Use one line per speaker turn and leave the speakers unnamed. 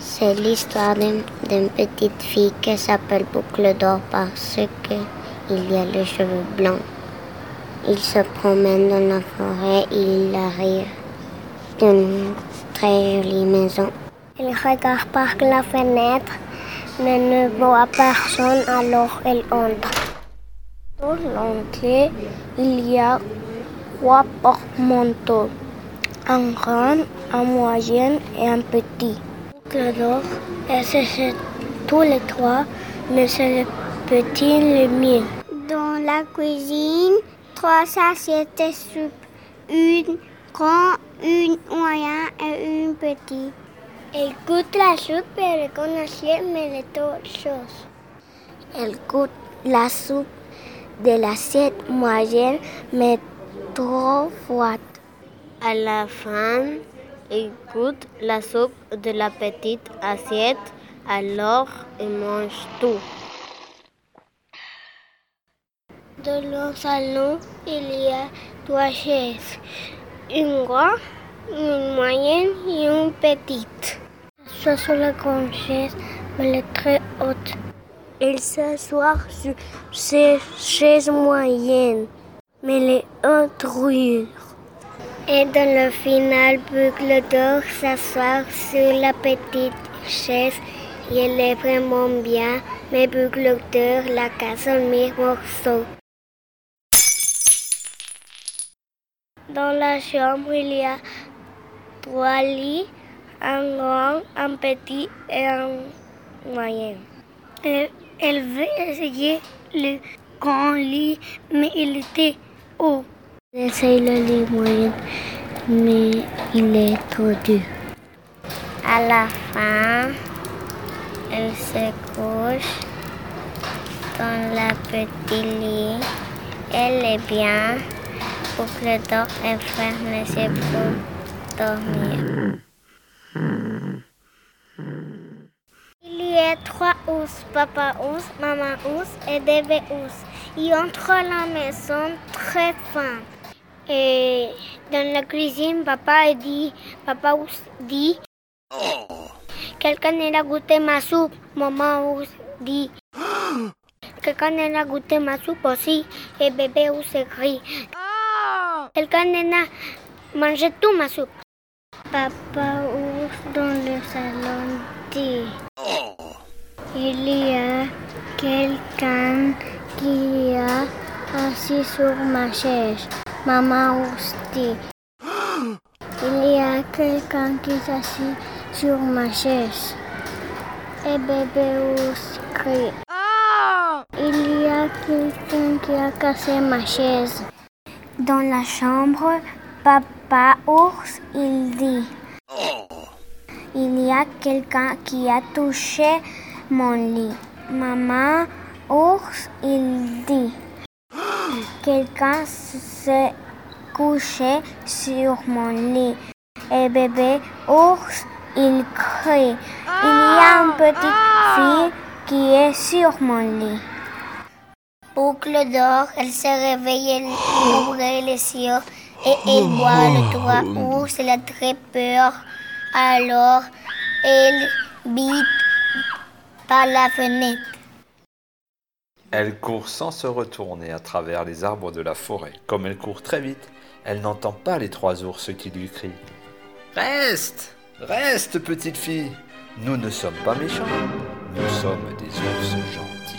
C'est l'histoire d'une petite fille qui s'appelle Boucle d'Or parce qu'il y a les cheveux blancs. Il se promène dans la forêt il arrive d'une très jolie maison. Il regarde par la fenêtre, mais ne voit personne, alors il entre. L'entrée, il y a trois porte-manteaux. Un grand, un moyen et un petit. D'or, et c'est tous les trois, mais c'est le petit le mieux? Dans la cuisine, trois assiettes de soupe. Une grande, une moyenne et une petite. Elle goûte la soupe et elle connaît mais les autres choses. Elle goûte la soupe de l'assiette moyenne, mais trop froide. À la fin, il goûte la soupe de la petite assiette, alors il mange tout. Dans le salon, il y a trois chaises. Une grande, une moyenne et une petite. Soit sur la grande chaise, mais elle est très haute. Il s'assoit sur ces chaises moyennes, mais les rouillures. Et dans le final, Boucle d'Or s'assoit sur la petite chaise elle est vraiment bien, mais d'Or la casse en mille morceaux. Dans la chambre, il y a trois lits, un grand, un petit et un moyen. Elle veut essayer le grand lit, mais il était haut. Elle essaye le lit moyen, mais il est trop dur. À la fin, elle se couche dans la petite lit. Elle est bien. Boucle d'or et ferme les yeux pour dormir. Il y a trois papa ours, maman ours et bébé ours. Ils entrent à la maison très fin. Et dans la cuisine, papa dit, papa ours dit, quelqu'un a goûté ma soupe. Maman ours dit, quelqu'un a goûté ma soupe aussi. Et bébé ours crie, quelqu'un a mangé tout ma soupe. Papa ours dans le salon dit, il y a quelqu'un qui a assis sur ma chaise. Maman ours dit, il y a quelqu'un qui est assis sur ma chaise. Et bébé ours crie, il y a quelqu'un qui a cassé ma chaise. Dans la chambre, papa ours, il dit, il y a quelqu'un qui a touché mon lit. Maman ours, il dit, quelqu'un s'est couché sur mon lit. Et bébé ours, il crie, il y a une petite fille qui est sur mon lit. Boucle d'or, elle se réveille, elle ouvre les yeux et elle voit le trois ours, elle a très peur. Alors, elle bite
elle court sans se retourner à travers les arbres de la forêt. Comme elle court très vite, elle n'entend pas les trois ours qui lui crient. Reste Reste, petite fille Nous ne sommes pas méchants, nous sommes des ours gentils.